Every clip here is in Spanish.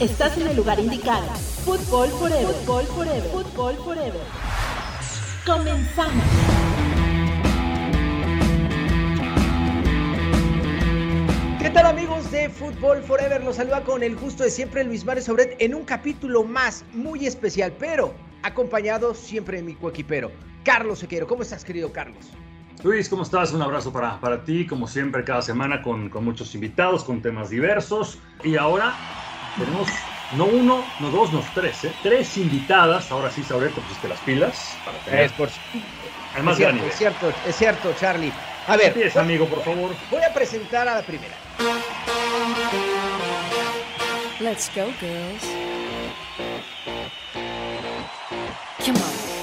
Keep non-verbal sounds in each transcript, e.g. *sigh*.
Estás en el lugar indicado. Fútbol Forever. Fútbol Forever. Fútbol Forever. Comenzamos. ¿Qué tal amigos de Fútbol Forever? Los saluda con el gusto de siempre Luis Mares Sobret en un capítulo más muy especial, pero acompañado siempre de mi coequipero, Carlos Sequeiro. ¿Cómo estás, querido Carlos? Luis, ¿cómo estás? Un abrazo para, para ti, como siempre, cada semana con, con muchos invitados, con temas diversos. Y ahora tenemos no uno, no dos, no tres, ¿eh? Tres invitadas. Ahora sí, Sauret, te pusiste las pilas. Para tener... Es, por... Además, es, cierto, es cierto, es cierto, Charlie. A ver, Empieza, amigo, por favor. Voy a presentar a la primera. Let's go, girls. Come on.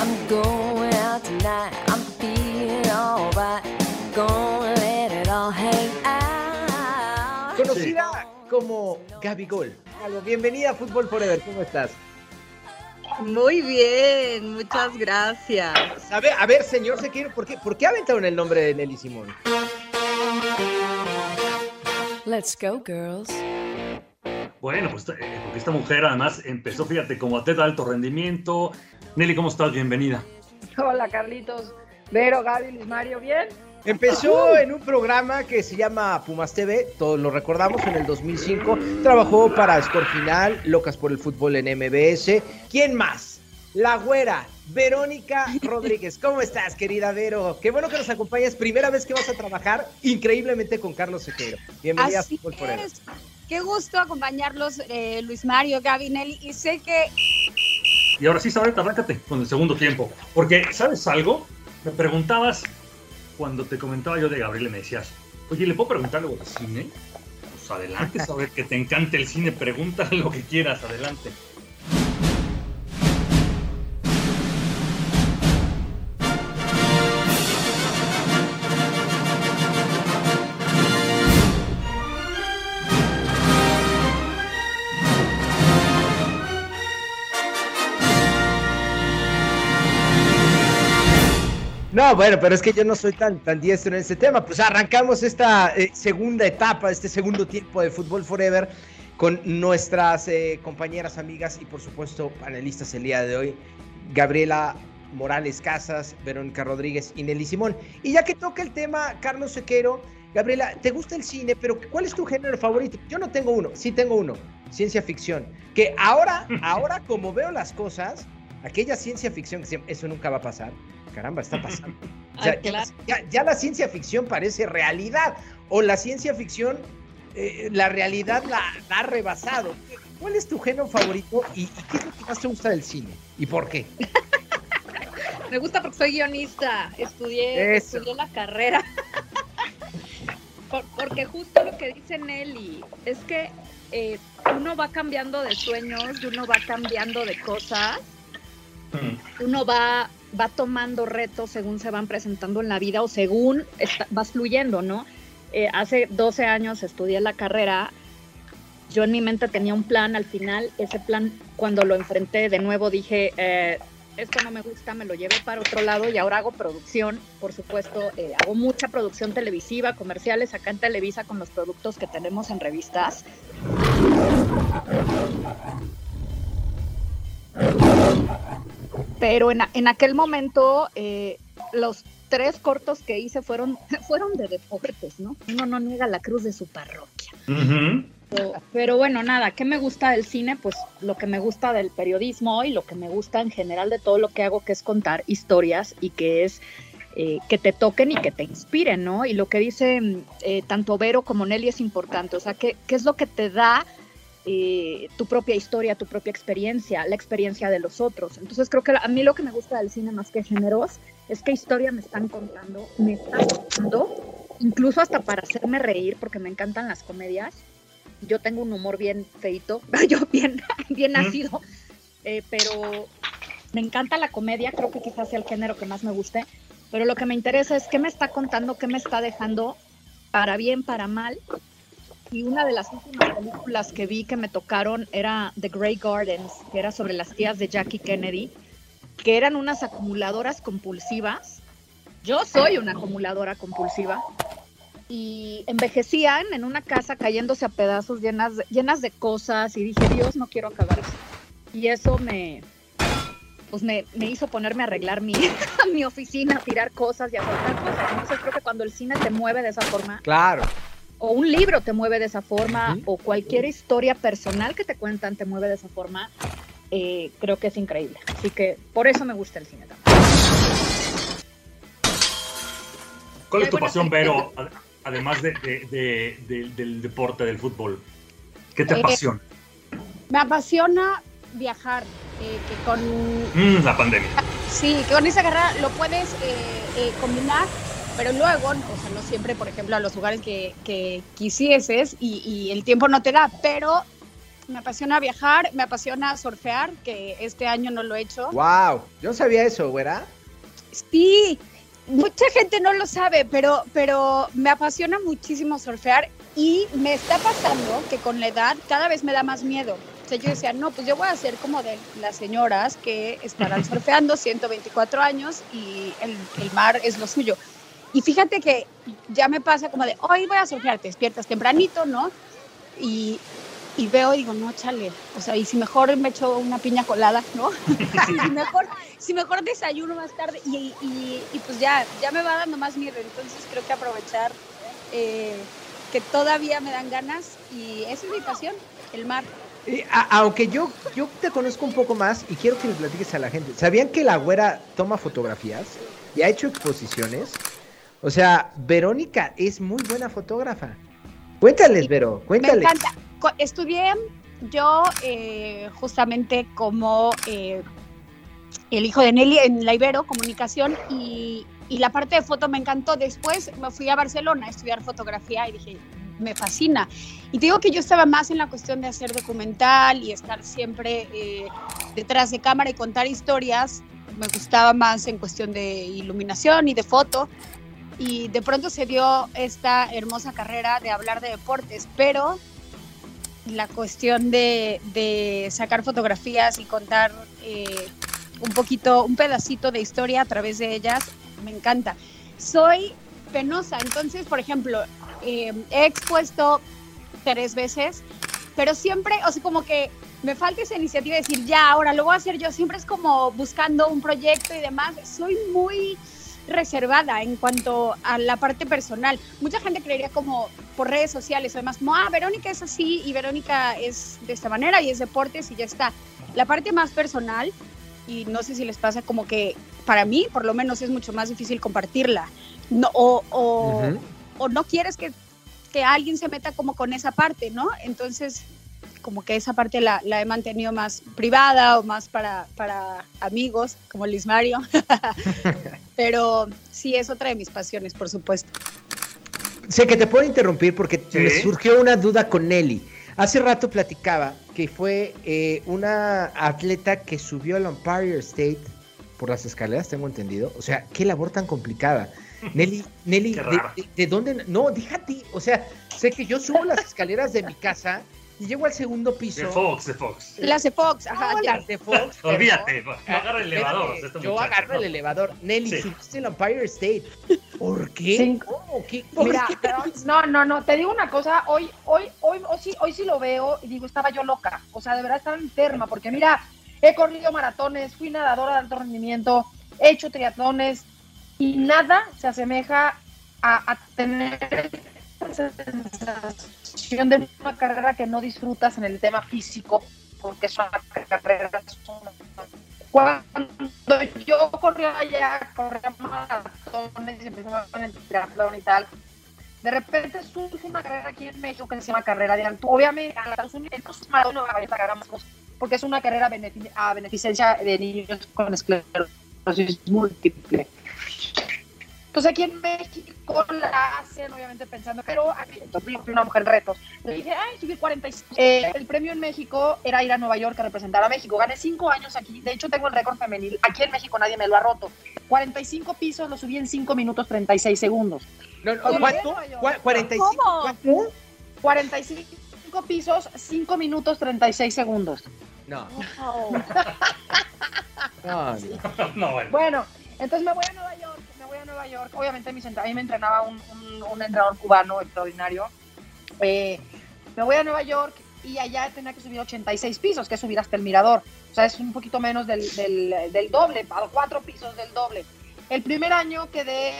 I'm going como Gaby Gol. Algo, Bienvenida a Fútbol Forever. ¿Cómo estás? Muy bien, muchas gracias. A ver, a ver señor Sequeiro, ¿por qué, ¿por qué aventaron el nombre de Nelly Simón? Let's go, girls. Bueno, pues eh, porque esta mujer además empezó, fíjate, como atleta de alto rendimiento. Nelly, ¿cómo estás? Bienvenida. Hola, Carlitos. Vero, Gaby, Luis Mario, ¿bien? Empezó en un programa que se llama Pumas TV, todos lo recordamos, en el 2005. Trabajó para Score Final, Locas por el Fútbol en MBS. ¿Quién más? La güera, Verónica Rodríguez. ¿Cómo estás, querida Vero? Qué bueno que nos acompañas. Primera vez que vas a trabajar increíblemente con Carlos Sequeiro. Bienvenida Así a Fútbol es. Qué gusto acompañarlos, eh, Luis Mario, Gaby, Nelly. Y sé que Y ahora sí, Sauret, arráncate con el segundo tiempo. Porque, ¿sabes algo? Me preguntabas, cuando te comentaba yo de Gabriel, me decías, oye, ¿le puedo preguntar algo de cine? Pues adelante, Sauret, que te encante el cine, pregúntale *laughs* lo que quieras, adelante. No, bueno, pero es que yo no soy tan, tan diestro en este tema. Pues arrancamos esta eh, segunda etapa, este segundo tiempo de Fútbol Forever con nuestras eh, compañeras, amigas y por supuesto panelistas el día de hoy, Gabriela Morales Casas, Verónica Rodríguez y Nelly Simón. Y ya que toca el tema, Carlos Sequero, Gabriela, ¿te gusta el cine? Pero ¿cuál es tu género favorito? Yo no tengo uno, sí tengo uno, ciencia ficción. Que ahora, ahora como veo las cosas, aquella ciencia ficción, que eso nunca va a pasar, caramba, está pasando. *laughs* Ya, claro. ya- ya la ciencia ficción parece realidad, o la ciencia ficción, eh, la realidad la, la ha rebasado. ¿Cuál es tu género favorito y, y qué es lo que más te gusta del cine? ¿Y por qué? *laughs* me gusta porque soy guionista. Estudié, Eso. estudié la carrera. *laughs* Por- porque justo lo que dice Nelly es que eh, uno va cambiando de sueños, uno va cambiando de cosas. Uno va, va tomando retos según se van presentando en la vida o según está- vas fluyendo, ¿no? Eh, hace 12 años estudié la carrera, yo en mi mente tenía un plan, al final ese plan cuando lo enfrenté de nuevo dije, eh, esto no me gusta, me lo llevé para otro lado y ahora hago producción, por supuesto, eh, hago mucha producción televisiva, comerciales acá en Televisa con los productos que tenemos en revistas. Pero en, en aquel momento eh, los tres cortos que hice fueron, *laughs* fueron de deportes, ¿no? Uno no niega la cruz de su parroquia. Pero, pero bueno, nada, ¿qué me gusta del cine? Pues lo que me gusta del periodismo y lo que me gusta en general de todo lo que hago, que es contar historias y que es eh, que te toquen y que te inspiren, ¿no? Y lo que dicen eh, tanto Vero como Nelly es importante, o sea, ¿qué, qué es lo que te da eh, tu propia historia, tu propia experiencia, la experiencia de los otros? Entonces creo que a mí lo que me gusta del cine más que géneros es qué historia me están contando, me están contando, incluso hasta para hacerme reír, porque me encantan las comedias yo tengo un humor bien feito, *laughs* yo bien, bien nacido, eh, pero me encanta la comedia, creo que quizás sea el género que más me guste, pero lo que me interesa es qué me está contando, qué me está dejando, para bien, para mal. Y una de las últimas películas que vi que me tocaron era The Grey Gardens, que era sobre las tías de Jackie Kennedy, que eran unas acumuladoras compulsivas. Yo soy una acumuladora compulsiva. y envejecían en una casa cayéndose a pedazos llenas llenas de cosas y dije, Dios, no quiero acabar eso. Y eso me, pues me, me hizo ponerme a arreglar mi, *laughs* mi oficina, a tirar cosas y a soltar cosas. Entonces creo que cuando el cine te mueve de esa forma, Claro. O un libro te mueve de esa forma, o cualquier historia personal que te cuentan te mueve de esa forma, eh, creo que es increíble. Así que por eso me gusta el cine también. ¿Cuál es tu pasión. Vero, ad- además de, de- de- de- del deporte, del fútbol? ¿Qué te Eh, apasiona? Me apasiona viajar, eh, que con Mm, la pandemia. sí, que con esa carrera lo puedes eh, eh, combinar, pero luego, o sea, no siempre, por ejemplo, a los lugares que, que quisieses y, y el tiempo no te da, pero me apasiona viajar, me apasiona surfear, que este año no lo he hecho. Wow. Yo sabía eso, güera. Sí, mucha gente no lo sabe, pero, pero me apasiona muchísimo surfear y me está pasando que con la edad cada vez me da más miedo. O sea, yo decía, no, pues yo voy a ser como de las señoras que estarán *laughs* surfeando 124 años y el, el mar es lo suyo. Y fíjate que ya me pasa como de, hoy voy a surfear, te despiertas tempranito, ¿no? Y, y veo y digo, no, chale, o sea, y si mejor me echo una piña colada, ¿no? *laughs* si, mejor, si mejor desayuno más tarde y, y- pues ya, ya me va dando más miedo, entonces creo que aprovechar eh, que todavía me dan ganas y esa es mi pasión, el mar. Y, a- aunque yo, yo te conozco un poco más y quiero que le platiques a la gente. ¿Sabían que la güera toma fotografías y ha hecho exposiciones? O sea, Verónica es muy buena fotógrafa. Cuéntales, Sí, Vero, Me cuéntales. encanta. Co- Estudié yo eh, justamente como eh, el hijo de Nelly en la Ibero, comunicación, y, y la parte de foto me encantó. Después me fui a Barcelona a estudiar fotografía y dije, me fascina. Y te digo que yo estaba más en la cuestión de hacer documental y estar siempre eh, detrás de cámara y contar historias. Me gustaba más en cuestión de iluminación y de foto. Y de pronto se dio esta hermosa carrera de hablar de deportes, pero la cuestión de, sacar fotografías y contar eh, un poquito, un pedacito de historia a través de ellas, me encanta. Soy penosa, entonces, por ejemplo, eh, he expuesto tres veces, pero siempre, o sea, como que me falta esa iniciativa de decir, ya, ahora lo voy a hacer yo, siempre es como buscando un proyecto y demás. Soy muy reservada en cuanto a la parte personal. Mucha gente creería como por redes sociales o demás, ah, Verónica es así y Verónica es de esta manera y es deportes y ya está. La parte más personal, y no sé si les pasa como que para mí, por lo menos, es mucho más difícil compartirla. No, o, o no quieres que, que alguien se meta como con esa parte, ¿no? Entonces, como que esa parte la, la he mantenido más privada o más para, para amigos, como Luis Mario. *laughs* Pero sí, es otra de mis pasiones, por supuesto. Sé que te puedo interrumpir porque Sí. me surgió una duda con Nelly. Hace rato platicaba que fue eh, una atleta que subió al Empire State por las escaleras, tengo entendido. O sea, qué labor tan complicada. *laughs* Nelly, Nelly, de, de- de dónde? No, déjate. O sea, sé que yo subo las escaleras de mi casa y llego al segundo piso. De Fox, de Fox. Las de Fox, ajá. No, ya. las de Fox. pero- Olvídate, no agarra el elevador. Este yo muchacho, agarro el elevador. Nelly, Sí. subiste el Empire State. ¿Por qué? ¿Cómo? ¿Qué? ¿Por Mira, qué? pero no, no, no, te digo una cosa, hoy, hoy, hoy, hoy sí, hoy sí lo veo y digo, estaba yo loca, o sea, de verdad estaba enferma, porque mira, he corrido maratones, fui nadadora de alto rendimiento, he hecho triatlones y nada se asemeja a, a tener esa sensación de una carrera que no disfrutas en el tema físico, porque es una carrera. Cuando yo corría allá, corría maratones y empezaba con el triatlón y tal, de repente surge una carrera aquí en México que se llama carrera de alto. Obviamente, a Estados Unidos no va a carrera porque es una carrera a beneficencia de niños con esclerosis múltiple. Entonces aquí en México la hacen, obviamente pensando, pero aquí, entonces, yo fui una mujer en retos. Le dije, ay, subí 45. Eh, el premio en México era ir a Nueva York a representar a México. Gané cinco años aquí. De hecho, tengo el récord femenil. Aquí en México nadie me lo ha roto. 45 pisos lo subí en 5 minutos 36 segundos. No, no, ¿Cuánto? Nueva York. ¿Cuá- 45. ¿Cómo? ¿Cuánto? 45 pisos, 5 minutos 36 segundos. No. *laughs* No, no. No, bueno. Bueno, entonces me voy a Nueva York, Nueva York. Obviamente mis a mí me entrenaba un, un- un entrenador cubano extraordinario. Eh, me voy a Nueva York y allá tenía que subir 86 pisos, que es subir hasta el mirador. O sea, es un poquito menos del, del, del doble, a cuatro pisos del doble. El primer año quedé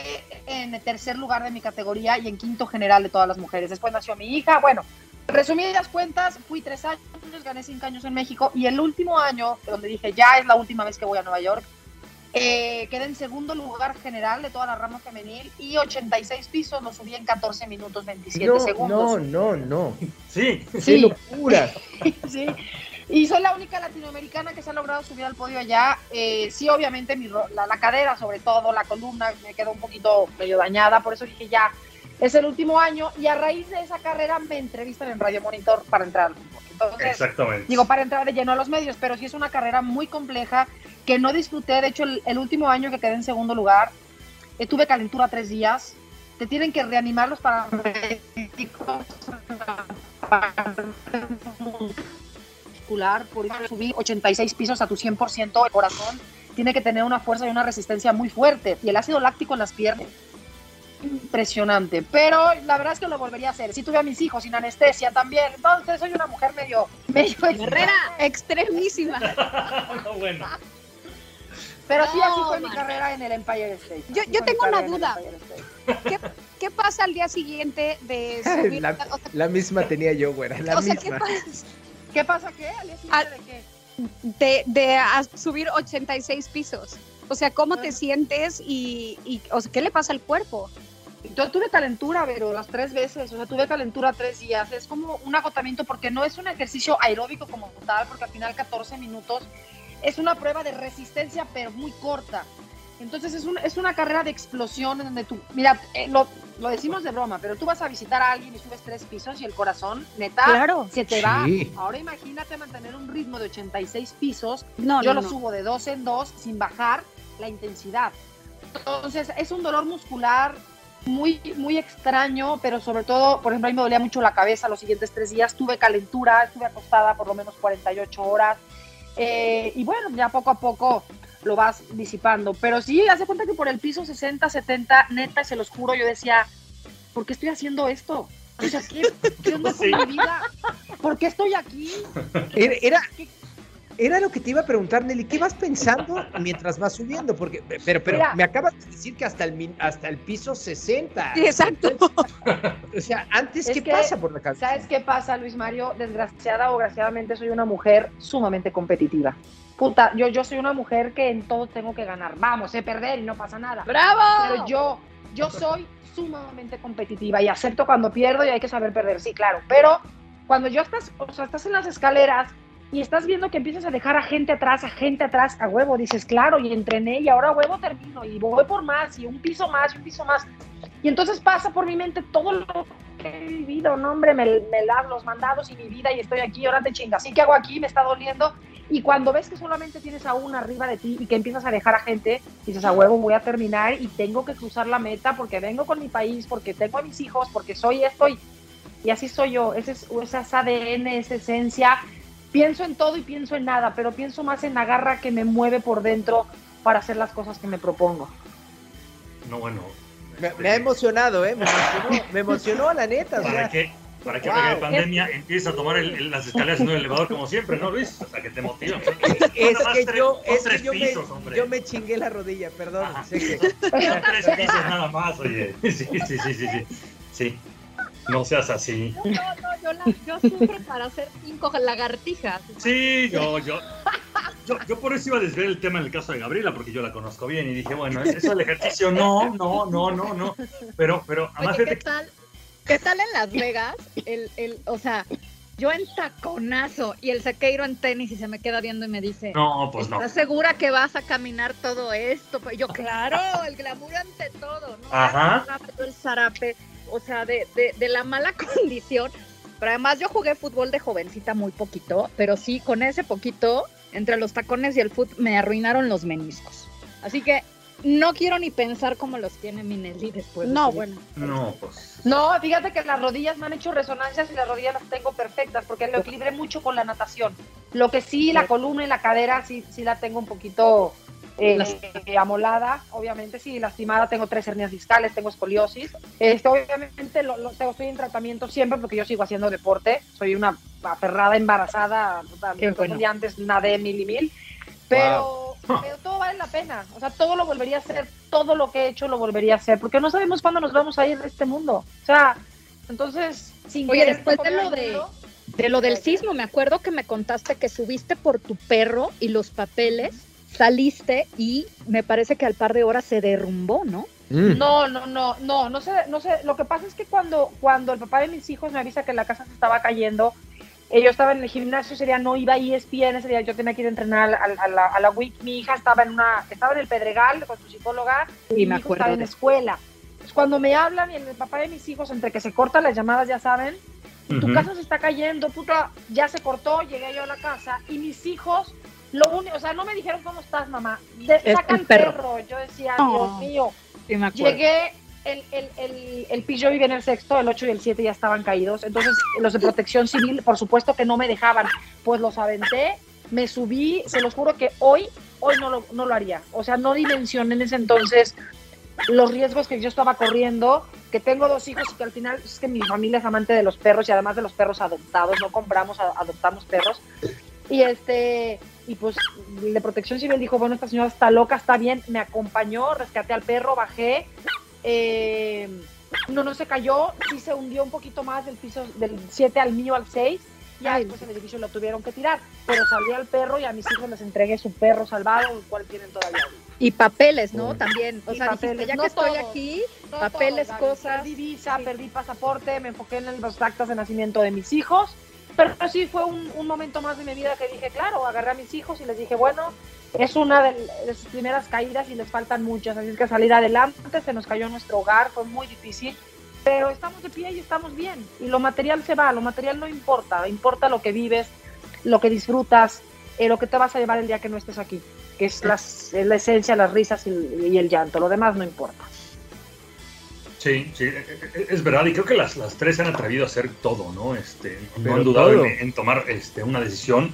en tercer lugar de mi categoría y en quinto general de todas las mujeres. Después nació mi hija. Bueno, resumidas cuentas, fui tres años, gané cinco años en México y el último año, donde dije ya es la última vez que voy a Nueva York, eh, quedé en segundo lugar general de toda la rama femenil y 86 pisos lo subí en 14 minutos 27 No, segundos. no, no, no. Sí, ¡Qué locura! *laughs* Sí. Y soy la única latinoamericana que se ha logrado subir al podio allá. Eh, sí, obviamente mi ro- la, la cadera, sobre todo la columna, me quedó un poquito medio dañada, por eso dije ya, es el último año. Y a raíz de esa carrera me entrevistan en Radio Monitor para entrar al fútbol. Entonces, exactamente. digo, para entrar de lleno a los medios, pero sí es una carrera muy compleja que no disfruté. De hecho, el, el último año que quedé en segundo lugar, eh, tuve calentura tres días. Te tienen que reanimar los paramédicos muscular, por eso subir 86 pisos a tu 100% el corazón tiene que tener una fuerza y una resistencia muy fuerte y el ácido láctico en las piernas impresionante, pero la verdad es que lo volvería a hacer. Si tuve a mis hijos sin anestesia también, entonces soy una mujer medio medio Guerrera, extremísima. *laughs* No, bueno. Pero sí, así fue mi man. carrera en el Empire State. Yo- Así yo tengo una duda. State. ¿Qué pasa al día siguiente de *laughs* subir? La, o sea, la misma tenía yo, güera, la o sea, ¿qué misma. pasa ¿Qué pasa qué? ¿Al día siguiente Al- de qué? de, de a- subir 86 pisos? O sea, ¿cómo te sientes y, y o sea, qué le pasa al cuerpo? Yo tuve calentura, pero las tres veces, o sea, tuve calentura tres días. Es como un agotamiento porque no es un ejercicio aeróbico como tal, porque al final 14 minutos es una prueba de resistencia, pero muy corta. Entonces es, un- es una carrera de explosión en donde tú, mira, eh, lo, lo decimos de broma, pero tú vas a visitar a alguien y subes tres pisos y el corazón, neta, Claro. se te va. Sí. Ahora imagínate mantener un ritmo de 86 pisos No, yo no, lo no. subo de dos en dos sin bajar la intensidad. Entonces es un dolor muscular muy, muy extraño, pero sobre todo, por ejemplo, a mí me dolía mucho la cabeza los siguientes tres días, tuve calentura, estuve acostada por lo menos 48 horas. eh, y bueno, ya poco a poco lo vas disipando. Pero sí, hace cuenta que por el piso 60, 70, neta, se los juro, yo decía, ¿por qué estoy haciendo esto? O sea, ¿qué, qué onda *laughs* con Sí. mi vida? ¿Por qué estoy aquí? Era, era, era lo que te iba a preguntar, Nelly. ¿Qué vas pensando mientras vas subiendo? Porque, pero, pero Mira. me acabas de decir que hasta el, min- hasta el piso 60. Sí, exacto. O sea, antes, Es ¿qué que, pasa por la cabeza? ¿Sabes qué pasa, Luis Mario? Desgraciada o graciadamente soy una mujer sumamente competitiva. Puta, yo, yo soy una mujer que en todo tengo que ganar. Vamos, sé perder y no pasa nada. ¡Bravo! Pero yo, yo soy sumamente competitiva y acepto cuando pierdo y hay que saber perder, sí, claro. Pero cuando yo estás, o sea, estás en las escaleras y estás viendo que empiezas a dejar a gente atrás, a gente atrás, a huevo, dices, claro, y entrené y ahora a huevo termino y voy por más y un piso más y un piso más. Y entonces pasa por mi mente todo lo que he vivido, no hombre, me, me das los mandados y mi vida y estoy aquí, ahora te chingas, ¿sí qué hago aquí? Me está doliendo. Y cuando ves que solamente tienes a una arriba de ti y que empiezas a dejar a gente, dices, a huevo, voy a terminar y tengo que cruzar la meta porque vengo con mi país, porque tengo a mis hijos, porque soy esto y, y así soy yo. Ese es, esa es ADN, esa esencia. Pienso en todo y pienso en nada, pero pienso más en la garra que me mueve por dentro para hacer las cosas que me propongo. No, bueno. Me, me ha emocionado, ¿eh? Me emocionó, me emocionó la neta. o ¿Para sea, qué? Para que Wow. que hay pandemia empieza a tomar el- el- las escaleras en el elevador como siempre, ¿no, Luis? O sea, que te motiva. es que tres- yo, es que yo, pisos, me, hombre. yo me chingué la rodilla, perdón. Sé que- Son tres pisos nada más, oye. Sí, sí, sí, sí, sí. Sí. No seas así. No, no, yo, la- yo sufro para hacer cinco lagartijas. Sí, yo, yo, yo, yo por eso iba a desviar el tema en el caso de Gabriela, porque yo la conozco bien y dije, bueno, eso del ejercicio, no, no, no, no, no. Pero, pero, además, Oye, ¿qué tal? ¿Qué tal en Las Vegas? El, el, o sea, yo en taconazo y el saqueiro en tenis y se me queda viendo y me dice, no, pues no. ¿estás segura que vas a caminar todo esto? Pues yo, claro, el glamour ante todo, ¿no? Ajá. El zarape, o sea, de, de, de la mala *laughs* condición. Pero además yo jugué fútbol de jovencita muy poquito, pero sí, con ese poquito, entre los tacones y el fútbol, me arruinaron los meniscos. Así que no quiero ni pensar cómo los tiene Minelli después. de No, bueno. No, pues. No, fíjate que las rodillas me han hecho resonancias y las rodillas las tengo perfectas porque lo equilibré mucho con la natación. Lo que sí, la columna y la cadera sí, sí la tengo un poquito eh, eh, amolada, obviamente, sí, lastimada, tengo tres hernias discales, tengo escoliosis. Este, obviamente lo, lo- tengo, estoy en tratamiento siempre porque yo sigo haciendo deporte, soy una aferrada embarazada, bueno. día antes nadé mil y mil, pero, pero todo vale la pena, o sea, todo lo volvería a hacer, todo lo que he hecho lo volvería a hacer, porque no sabemos cuándo nos vamos a ir de este mundo, o sea, entonces, sin Oye, después de lo de- mundo, De lo del sismo, me acuerdo que me contaste que subiste por tu perro y los papeles, saliste y me parece que al par de horas se derrumbó, ¿no? Mm. No, no, no, no, no sé, no sé. Lo que pasa es que cuando, cuando el papá de mis hijos me avisa que la casa se estaba cayendo, eh, yo estaba en el gimnasio, ese día no iba a ESPN, ese día yo tenía que ir a entrenar a, a la, a la WIC. Mi hija estaba en una, estaba en el Pedregal con su psicóloga Sí, y me mi hijo estaba en la escuela. Entonces, cuando me hablan y el papá de mis hijos, entre que se cortan las llamadas, ya saben, tu Ujú. casa se está cayendo, puta, ya se cortó, llegué yo a la casa y mis hijos, lo único, o sea, no me dijeron cómo estás, mamá, de, Es saca el perro. perro. Yo decía, Oh. Dios mío, Sí, me Llegué, el, el, el, el pillo vivía en el sexto, el 8 y el 7 ya estaban caídos. Entonces, los de protección civil, por supuesto que no me dejaban. Pues los aventé, me subí, se los juro que hoy, hoy no lo, no lo haría. O sea, no dimensioné en ese entonces los riesgos que yo estaba corriendo, que tengo dos hijos y que al final es que mi familia es amante de los perros y además de los perros adoptados, no compramos, adoptamos perros. Y este, y pues el de protección civil dijo, bueno, esta señora está loca, está bien, me acompañó, rescaté al perro, bajé, eh, no, no se cayó, sí se hundió un poquito más del piso del 7 al mío al 6, ya después el edificio lo tuvieron que tirar, pero salí al perro y a mis hijos les entregué su perro salvado, el cual tienen todavía. Y papeles, ¿no? También. O Y sea, dijiste, ya no que estoy todos. aquí, No Papeles, cosas. Perdí visa, perdí pasaporte, me enfoqué en los actas de nacimiento de mis hijos. Pero sí fue un, momento más de mi vida que dije, claro, agarré a mis hijos y les dije, bueno, es una de, sus primeras caídas y les faltan muchas, así que salir adelante, se nos cayó nuestro hogar, fue muy difícil, pero estamos de pie y estamos bien. Y lo material se va, lo material no importa, importa lo que vives, lo que disfrutas, eh, lo que te vas a llevar el día que no estés aquí, que es, las, es la esencia, las risas y, y el llanto, lo demás no importa. Sí, sí, e- e- es verdad, y creo que las, las tres se han atrevido a hacer todo, ¿no? Este, no Pero han dudado en, en tomar este, una decisión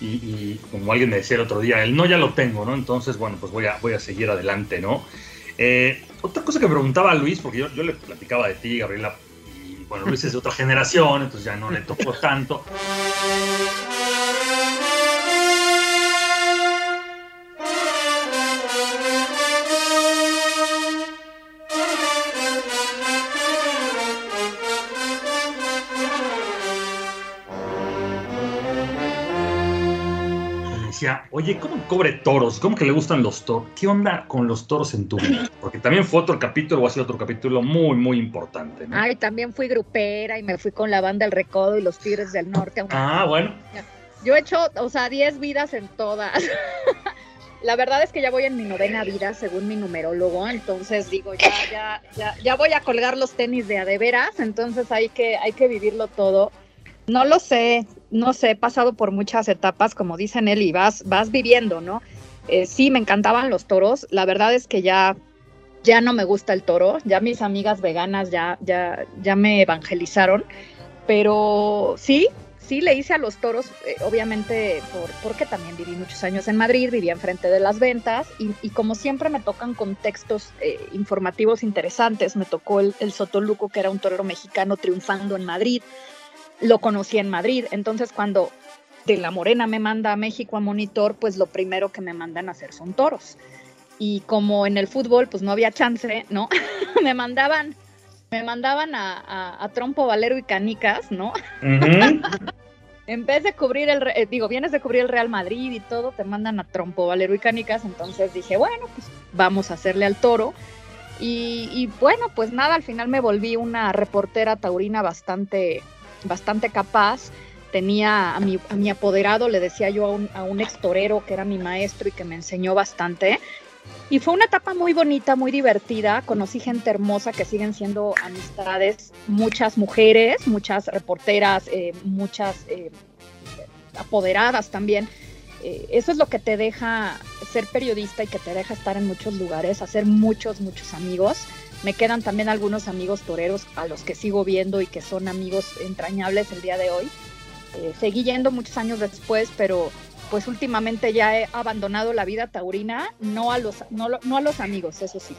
y, y como alguien me decía el otro día, el no ya lo tengo, ¿no? Entonces, bueno, pues voy a, voy a seguir adelante, ¿no? Eh, otra cosa que me preguntaba Luis, porque yo, yo le platicaba de ti, Gabriela, y bueno, Luis es de otra generación, entonces ya no le tocó tanto. Decía, oye, ¿cómo cobre toros? ¿Cómo que le gustan los toros? ¿Qué onda con los toros en tu vida? *laughs* Porque también fue otro capítulo, va a ser otro capítulo muy, muy importante, ¿no? Ay, también fui grupera y me fui con la banda El Recodo y los Tigres del Norte. Ah, bueno. Yo he hecho, o sea, 10 vidas en todas. *laughs* La verdad es que ya voy en mi novena vida, según mi numerólogo, entonces digo, ya, ya, ya, ya voy a colgar los tenis de a de veras, entonces hay que, hay que vivirlo todo. No lo sé, no sé, he pasado por muchas etapas, como dicen él, y vas, vas viviendo, ¿no? Eh, sí, me encantaban los toros, la verdad es que ya, ya no me gusta el toro, ya mis amigas veganas ya, ya, ya me evangelizaron, pero sí, sí le hice a los toros, eh, obviamente por, porque también viví muchos años en Madrid, vivía enfrente de las ventas y, y como siempre me tocan contextos eh, informativos interesantes, me tocó el, el Sotoluco, que era un torero mexicano triunfando en Madrid, lo conocí en Madrid, entonces cuando de la Morena me manda a México a monitor, pues lo primero que me mandan a hacer son toros. Y como en el fútbol, pues no había chance, ¿no? *laughs* me mandaban, me mandaban a, a- a Trompo, Valero y Canicas, ¿no? *laughs* En vez de cubrir el, eh, digo, vienes de cubrir el Real Madrid y todo, te mandan a Trompo, Valero y Canicas, entonces dije, bueno, pues vamos a hacerle al toro. Y, y bueno, pues nada, al final me volví una reportera taurina bastante, bastante capaz. Tenía a mi, a mi apoderado, le decía yo a un, a un ex torero que era mi maestro y que me enseñó bastante. Y fue una etapa muy bonita, muy divertida. Conocí gente hermosa que siguen siendo amistades, muchas mujeres, muchas reporteras, eh, muchas eh, apoderadas también. Eh, eso es lo que te deja ser periodista y que te deja estar en muchos lugares, hacer muchos, muchos amigos. Me quedan también algunos amigos toreros a los que sigo viendo y que son amigos entrañables el día de hoy. Eh, seguí yendo muchos años después, pero pues últimamente ya he abandonado la vida taurina, no a los, no, a los amigos, eso sí.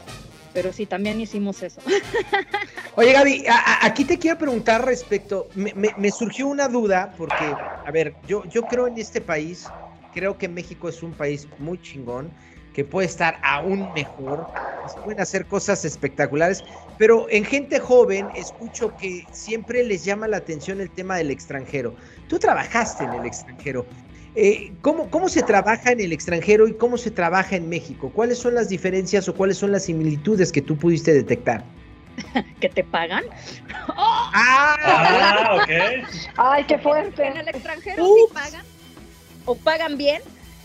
Pero sí, también hicimos eso. *laughs* Oye, Gaby, a- aquí te quiero preguntar respecto, me- me surgió una duda, porque, a ver, yo, yo creo en este país, creo que México es un país muy chingón, que puede estar aún mejor, se pueden hacer cosas espectaculares, pero en gente joven escucho que siempre les llama la atención el tema del extranjero. Tú trabajaste en el extranjero. Eh, ¿cómo, ¿Cómo se trabaja en el extranjero y cómo se trabaja en México? ¿Cuáles son las diferencias o cuáles son las similitudes que tú pudiste detectar? *laughs* que te pagan. *laughs* Ah, Ah, ok. Ay, qué En fuerte. el extranjero sí pagan o pagan bien.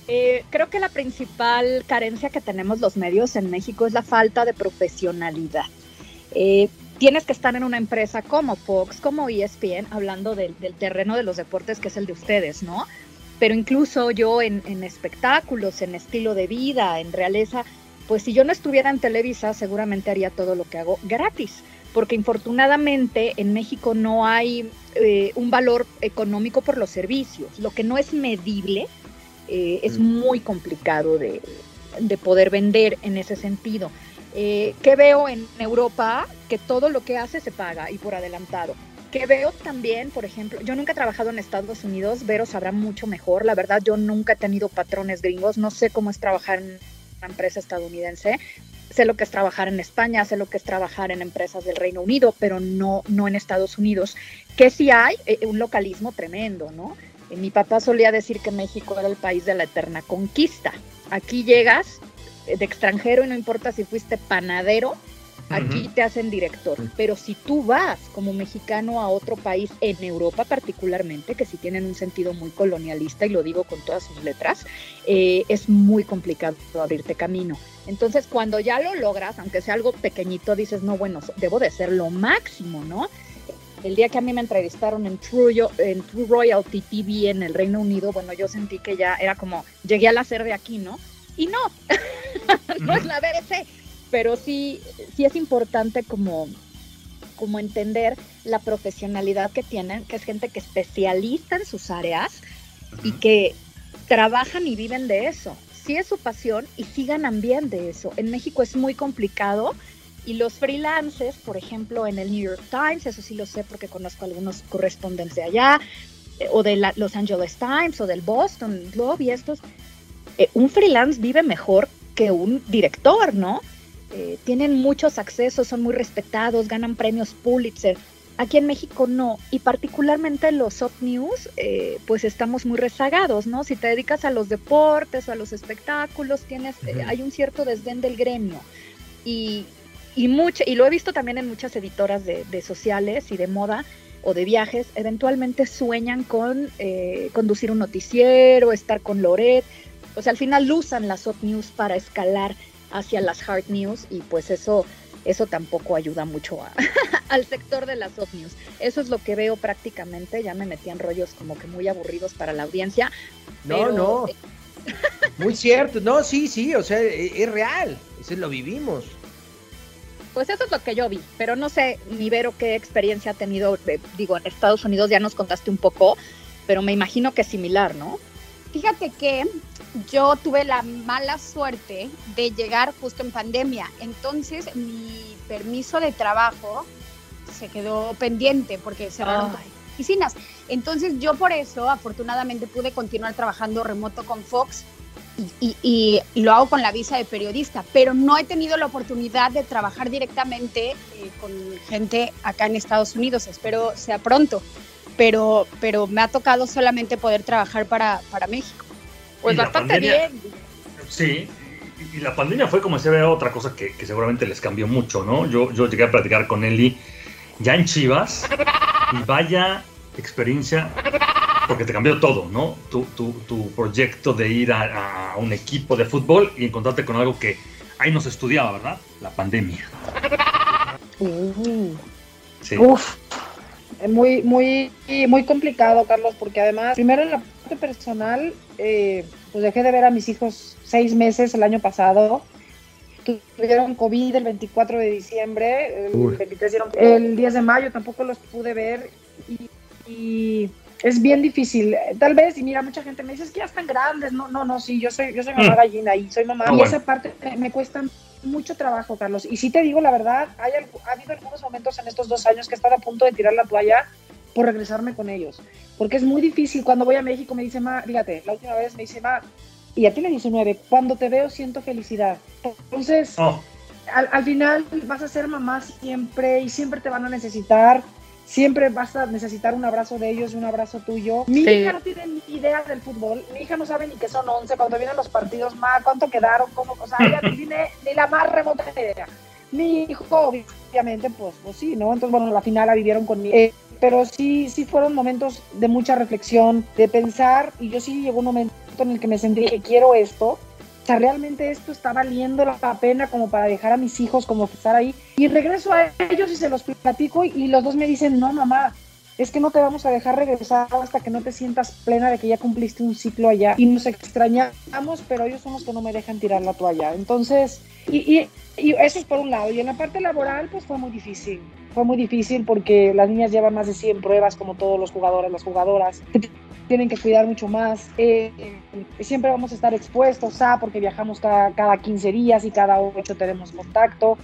Eh, creo que la principal carencia que tenemos los medios en México es la falta de profesionalidad. Eh, tienes que estar en una empresa como Fox, como ESPN, hablando del, del terreno de los deportes que es el de ustedes, ¿no? Pero incluso yo en, en espectáculos, en estilo de vida, en realeza, pues si yo no estuviera en Televisa, seguramente haría todo lo que hago gratis, porque infortunadamente en México no hay eh, un valor económico por los servicios. Lo que no es medible eh, es Mm. muy complicado de, de poder vender en ese sentido. Eh, ¿Qué veo en Europa? Que todo lo que hace se paga y por adelantado. Que veo también, por ejemplo, yo nunca he trabajado en Estados Unidos, Vero sabrá mucho mejor. La verdad, yo nunca he tenido patrones gringos, no sé cómo es trabajar en una empresa estadounidense. Sé lo que es trabajar en España, sé lo que es trabajar en empresas del Reino Unido, pero no, no en Estados Unidos. Que sí hay eh, un localismo tremendo, ¿no? Eh, Mi papá solía decir que México era el país de la eterna conquista. Aquí llegas eh, de extranjero y no importa si fuiste panadero, aquí Ujú. te hacen director. Pero si tú vas como mexicano a otro país, en Europa particularmente, que sí tienen un sentido muy colonialista, y lo digo con todas sus letras, eh, es muy complicado abrirte camino. Entonces, cuando ya lo logras, aunque sea algo pequeñito, dices, no, bueno, debo de ser lo máximo, ¿no? El día que a mí me entrevistaron en True, en True Royalty TV en el Reino Unido, bueno, yo sentí que ya era como, llegué al hacer de aquí, ¿no? Y no, *laughs* no es la BBC, pero sí, sí es importante como, como entender la profesionalidad que tienen, que es gente que especializa en sus áreas y que trabajan y viven de eso. Sí es su pasión y sí ganan bien de eso. En México es muy complicado y los freelancers, por ejemplo, en el New York Times, eso sí lo sé porque conozco algunos correspondentes de allá, eh, o de la- Los Angeles Times o del Boston Globe y estos, eh, un freelance vive mejor que un director, ¿no? Eh, tienen muchos accesos, son muy respetados, ganan premios Pulitzer. Aquí en México no, y particularmente los soft news, eh, pues estamos muy rezagados, ¿no? Si te dedicas a los deportes o a los espectáculos, tienes, eh, hay un cierto desdén del gremio. Y, y, mucha, y lo he visto también en muchas editoras de, de sociales y de moda o de viajes, eventualmente sueñan con eh, conducir un noticiero, estar con Loret. O sea, al final usan las soft news para escalar hacia las hard news y pues eso, eso tampoco ayuda mucho a- *laughs* al sector de las soft news. Eso es lo que veo prácticamente, ya me metí en rollos como que muy aburridos para la audiencia. No, pero, no. eh, *laughs* Muy cierto. No, sí, sí, o sea, e- es, real. Eso lo vivimos. Pues eso es lo que yo vi, pero no sé, ni Vero qué experiencia ha tenido, eh, digo, en Estados Unidos ya nos contaste un poco, pero me imagino que es similar, ¿no? Fíjate que yo tuve la mala suerte de llegar justo en pandemia. Entonces mi permiso de trabajo se quedó pendiente porque cerraron todas las oficinas. Entonces yo por eso afortunadamente pude continuar trabajando remoto con Fox y, y- y lo hago con la visa de periodista, pero no he tenido la oportunidad de trabajar directamente eh, con gente acá en Estados Unidos. Espero sea pronto pero, pero me ha tocado solamente poder trabajar para, para México. Pues bastante pandemia- bien. Sí, y, y la pandemia fue como se ve otra cosa que, que seguramente les cambió mucho, ¿no? Yo, yo llegué a platicar con Eli ya en Chivas y vaya experiencia, porque te cambió todo, ¿no? Tu, tu, tu proyecto de ir a, a un equipo de fútbol y encontrarte con algo que ahí no se estudiaba, ¿verdad? La pandemia. Sí. Uf, muy, muy, muy complicado, Carlos, porque además, primero en la parte personal, eh, pues dejé de ver a mis hijos seis meses el año pasado. Tuvieron COVID el 24 de diciembre, el, Uy. 23 dieron- el 10 de mayo tampoco los pude ver y, y es bien difícil. Tal vez, y mira, mucha gente me dice, es que ya están grandes. No, no, no, sí, yo soy, yo soy mamá Mm. gallina y soy mamá. Ah, y bueno. esa parte me, me cuesta mucho trabajo, Carlos. Y sí te digo la verdad, hay, ha habido algunos momentos en estos dos años que he estado a punto de tirar la toalla por regresarme con ellos. Porque es muy difícil. Cuando voy a México me dice, ma, fíjate, la última vez me dice, ma, y a ti le 19, cuando te veo siento felicidad. Entonces, Oh, al, al final vas a ser mamá siempre y siempre te van a necesitar. Siempre vas a necesitar un abrazo de ellos y un abrazo tuyo. Mi Sí. hija no tiene ni idea del fútbol. Mi hija no sabe ni que son 11. Cuando vienen los partidos, más cuánto quedaron, cómo, o sea, ella no *laughs* tiene ni la más remota idea. Mi hijo, obviamente, pues, pues sí, ¿no? Entonces, bueno, la final la vivieron conmigo. Eh, pero sí, sí fueron momentos de mucha reflexión, de pensar, y yo sí llegó un momento en el que me sentí que quiero esto, sea, realmente esto está valiendo la pena como para dejar a mis hijos como estar ahí. Y regreso a ellos y se los platico y, y los dos me dicen, no, mamá, es que no te vamos a dejar regresar hasta que no te sientas plena de que ya cumpliste un ciclo allá. Y nos extrañamos, pero ellos son los que no me dejan tirar la toalla. Entonces, y eso es por un lado. Y en la parte laboral, pues fue muy difícil. Fue muy difícil porque las niñas llevan más de 100 pruebas, como todos los jugadores, las jugadoras tienen que cuidar mucho más. Eh, eh, siempre vamos a estar expuestos a, porque viajamos cada, cada 15 días y cada 8 tenemos contacto.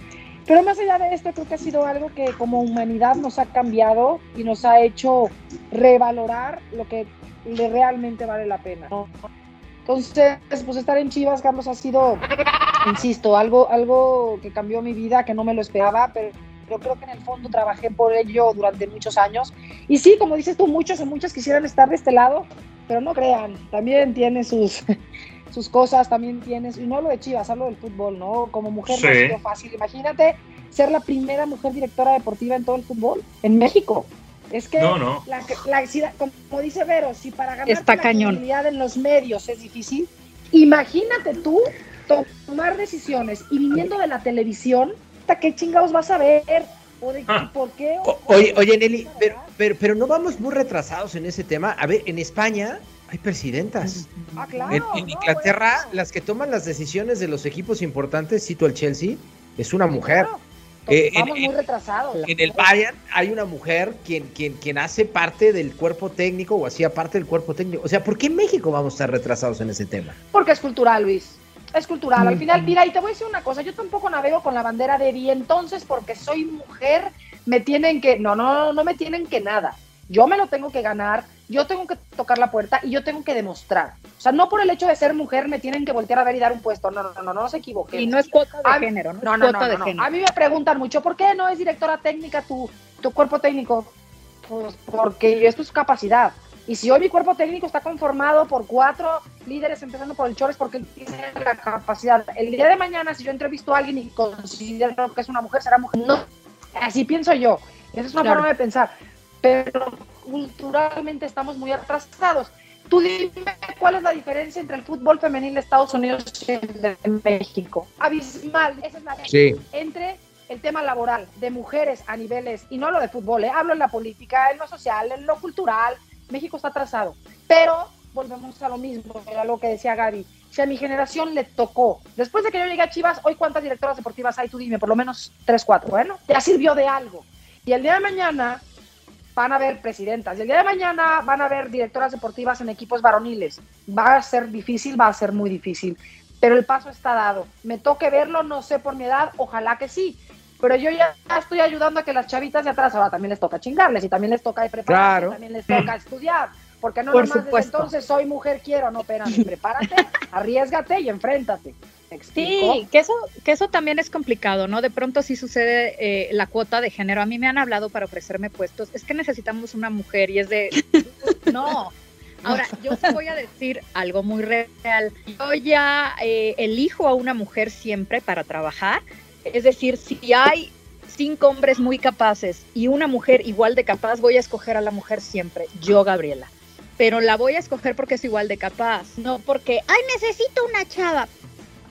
Pero más allá de esto, creo que ha sido algo que como humanidad nos ha cambiado y nos ha hecho revalorar lo que le realmente vale la pena. ¿no? Entonces, pues estar en Chivas, Carlos, ha sido, insisto, algo, algo que cambió mi vida, que no me lo esperaba, pero yo creo que en el fondo trabajé por ello durante muchos años. Y sí, como dices tú, muchos o muchas quisieran estar de este lado, pero no crean, también tiene sus, *laughs* sus cosas, también tienes, y no hablo de Chivas, hablo del fútbol, ¿no? Como mujer no ha Sí. sido fácil. Imagínate ser la primera mujer directora deportiva en todo el fútbol, en México. Es que, no, no. la, la- si- como dice Vero, si para ganar Está la credibilidad en los medios es difícil, imagínate tú tomar decisiones y viniendo de la televisión, ¿hasta qué chingados vas a ver? ¿O de Ah. por qué? O- oye, oye, Nelly, pero, pero, pero no vamos muy retrasados en ese tema. A ver, en España hay presidentas. Ah, claro, En, en no, Inglaterra, bueno. las que toman las decisiones de los equipos importantes, cito al Chelsea, es una mujer. Claro. Eh, en- Vamos muy retrasados. En el Bayern hay una mujer quien, quien, quien hace parte del cuerpo técnico o hacía parte del cuerpo técnico. O sea, ¿por qué en México vamos a estar retrasados en ese tema? Porque es cultural, Luis. Es cultural. Al Mm. final, mira, y te voy a decir una cosa, yo tampoco navego con la bandera de y entonces porque soy mujer me tienen que, no, no, no me tienen que nada. Yo me lo tengo que ganar, yo tengo que tocar la puerta y yo tengo que demostrar. O sea, no por el hecho de ser mujer me tienen que voltear a ver y dar un puesto. No, no, no, no, no se equivoquen. Y no es cuota de género, no, No, no, no, no, no. A mí me preguntan mucho, ¿por qué no es directora técnica tu, tu cuerpo técnico? Pues porque esto es capacidad. Y si hoy mi cuerpo técnico está conformado por cuatro líderes, empezando por el Chores, porque él tiene la capacidad. El día de mañana, si yo entrevisto a alguien y considero que es una mujer, será mujer. No, así pienso yo. Esa es una Claro. forma de pensar. Pero culturalmente estamos muy atrasados. Tú dime cuál es la diferencia entre el fútbol femenil de Estados Unidos y el de México. Abismal. Esa es la Sí. entre el tema laboral de mujeres a niveles, y no hablo de fútbol, ¿eh? hablo en la política, en lo social, en lo cultural, México está atrasado. Pero volvemos a lo mismo, era lo que decía Gaby. Si a mi generación le tocó, después de que yo llegué a Chivas, hoy cuántas directoras deportivas hay, tú dime, por lo menos tres, cuatro. Bueno, ya sirvió de algo. Y el día de mañana van a haber presidentas, y el día de mañana van a haber directoras deportivas en equipos varoniles. Va a ser difícil, va a ser muy difícil pero el paso está dado. Me toque verlo, no sé por mi edad, ojalá que sí. Pero yo ya estoy ayudando a que las chavitas de atrás ahora también les toca chingarles y también les toca prepararse, Claro. también les toca estudiar. Porque no Por nomás desde supuesto. entonces soy mujer, quiero, no, espérame, *laughs* prepárate, arriesgate y enfréntate. Sí, que eso, que eso también es complicado, ¿no? De pronto sí sucede eh, la cuota de género. A mí me han hablado para ofrecerme puestos. Es que necesitamos una mujer y es de... *laughs* No. Ahora, yo te voy a decir algo muy real. Yo ya eh, elijo a una mujer siempre para trabajar. Es decir, si hay cinco hombres muy capaces y una mujer igual de capaz, voy a escoger a la mujer siempre. Yo, Gabriela. Pero la voy a escoger porque es igual de capaz, no porque, ay, necesito una chava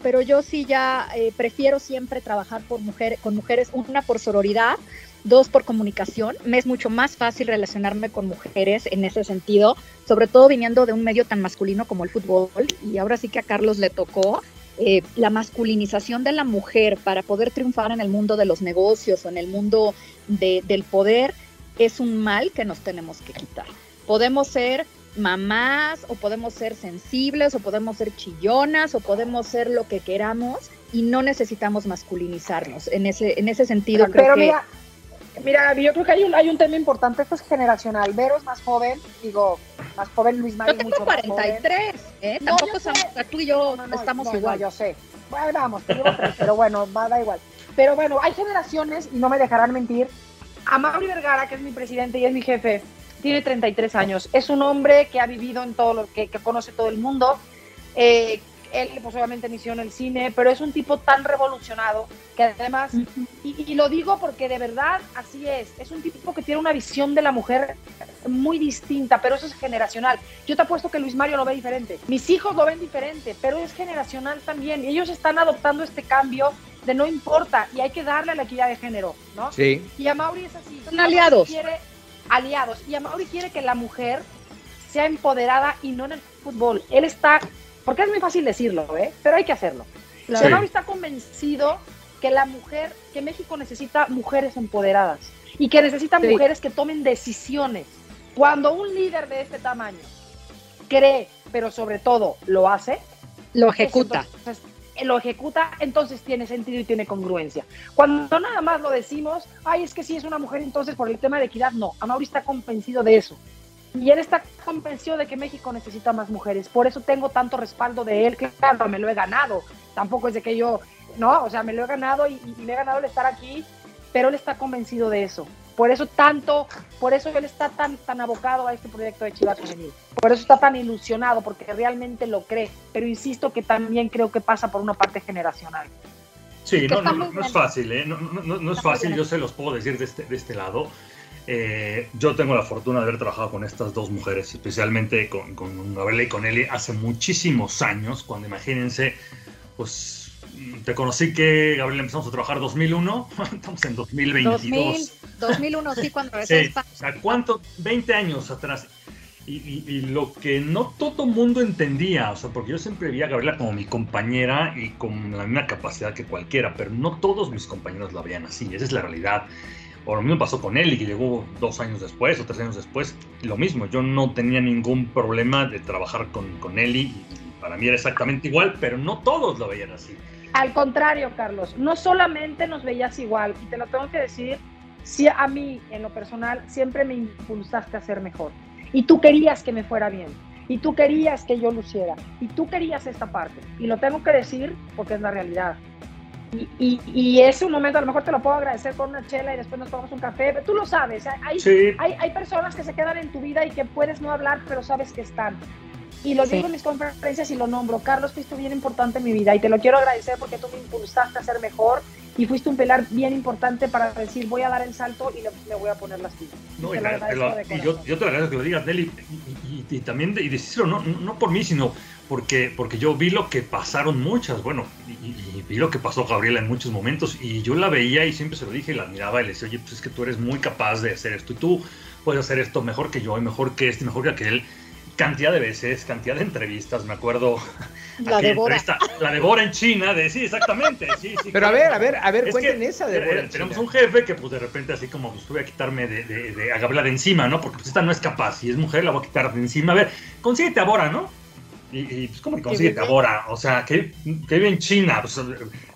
pero yo sí ya eh, prefiero siempre trabajar por mujer, con mujeres, una por sororidad, dos por comunicación. Me es mucho más fácil relacionarme con mujeres en ese sentido, sobre todo viniendo de un medio tan masculino como el fútbol. Y ahora sí que a Carlos le tocó eh, la masculinización de la mujer para poder triunfar en el mundo de los negocios o en el mundo de- del poder es un mal que nos tenemos que quitar. Podemos ser mamás o podemos ser sensibles o podemos ser chillonas o podemos ser lo que queramos y no necesitamos masculinizarnos. En ese, en ese sentido creo Pero que... mira, mira, yo creo que hay un, hay un tema importante, esto es generacional. Vero es más joven, digo, más joven, Luis Mario Yo tengo mucho más joven. 43, ¿eh? No, Tampoco estamos, tú y yo No, no, estamos igual. yo sé. Bueno, vamos, te tres, pero bueno, va, da igual. Pero bueno, hay generaciones, y no me dejarán mentir. A Mauri Vergara, que es mi presidente y es mi jefe, tiene 33 años. Es un hombre que ha vivido en todo lo que, que conoce todo el mundo. Eh, él, pues obviamente inició en el cine, pero es un tipo tan revolucionado que además, y, y lo digo porque de verdad así es, es un tipo que tiene una visión de la mujer muy distinta, pero eso es generacional. Yo te apuesto que Luis Mario lo ve diferente. Mis hijos lo ven diferente, pero es generacional también. Y ellos están adoptando este cambio de no importa y hay que darle a la equidad de género, ¿no? Sí. Y a Mauri es así. Son aliados. Quiere aliados. Y a Mauri quiere que la mujer sea empoderada y no en el fútbol. Él está, porque es muy fácil decirlo, ¿eh? Pero hay que hacerlo. Sea, Sí. Mauri está convencido que la mujer, que México necesita mujeres empoderadas y que necesita Sí. mujeres que tomen decisiones. Cuando un líder de este tamaño cree, pero sobre todo lo hace, Lo ejecuta. entonces, eh, lo ejecuta, entonces tiene sentido y tiene congruencia. Cuando nada más lo decimos, ay, es que sí es una mujer, entonces por el tema de equidad, no. Amauri está convencido de eso. Y él está convencido de que México necesita más mujeres. Por eso tengo tanto respaldo de él. Claro, me lo he ganado. Tampoco es de que yo, no, o sea, me lo he ganado y, y me he ganado el estar aquí, pero él está convencido de eso. Por eso tanto, por eso él está tan, tan abocado a este proyecto de Chivas Femenil. Por eso está tan ilusionado, porque realmente lo cree. Pero insisto que también creo que pasa por una parte generacional. Sí, no, no, no, es fácil, ¿eh? No, no- no- no es fácil, yo se los puedo decir de este, de este lado. Eh, yo tengo la fortuna de haber trabajado con estas dos mujeres, especialmente con, con Gabriela y con Eli, hace muchísimos años, cuando imagínense, pues te conocí que Gabriela empezamos a trabajar 2001, *laughs* estamos en 2022. 2000, 2001, sí, cuando *laughs* Sí, o sea, ¿cuánto? 20 años atrás. Y, y- y lo que no todo mundo entendía, o sea, porque yo siempre vi a Gabriela como mi compañera y con la misma capacidad que cualquiera, pero no todos mis compañeros la veían así, esa es la realidad. O lo mismo pasó con Eli, que llegó dos años después o tres años después, lo mismo, yo no tenía ningún problema de trabajar con, con Eli, y para mí era exactamente igual, pero no todos lo veían así. Al contrario, Carlos, no solamente nos veías igual, y te lo tengo que decir, si a mí, en lo personal, siempre me impulsaste a ser mejor. Y tú querías que me fuera bien. Y tú querías que yo luciera. Y tú querías esta parte. Y lo tengo que decir porque es la realidad. Y, y, y ese un momento, a lo mejor te lo puedo agradecer con una chela y después nos tomamos un café. Pero tú lo sabes. Hay, Sí, hay, hay personas que se quedan en tu vida y que puedes no hablar, pero sabes que están. Y lo Sí. digo en mis conferencias y lo nombro. Carlos, fuiste bien importante en mi vida y te lo quiero agradecer porque tú me impulsaste a ser mejor y fuiste un pilar bien importante para decir voy a dar el salto y le, le voy a poner las pilas. No, y, la- agradezco te lo- de y yo, yo te agradezco que lo digas, Nelly, y, y- y también de, y decirlo, no, no por mí, sino porque, porque yo vi lo que pasaron muchas, bueno, y, y- vi lo que pasó Gabriela en muchos momentos, y yo la veía y siempre se lo dije, y la admiraba, y le decía, oye, pues es que tú eres muy capaz de hacer esto, y tú puedes hacer esto mejor que yo, y mejor que este, y mejor que aquel. Cantidad de veces, cantidad de entrevistas, me acuerdo. La devora. entrevista, La devora en China, de sí, exactamente. Sí, sí, Pero a ver, a ver, a ver, es cuenten que, esa de eh, Tenemos China. un jefe que pues de repente así como pues voy a quitarme de, de, de- a Gabriela de encima, ¿no? Porque pues esta no es capaz, si es mujer la voy a quitar de encima. A ver, consíguete a Bora, ¿no? Y, y pues ¿cómo que consíguete a vive? Bora? O sea, que, que vive en China. Pues,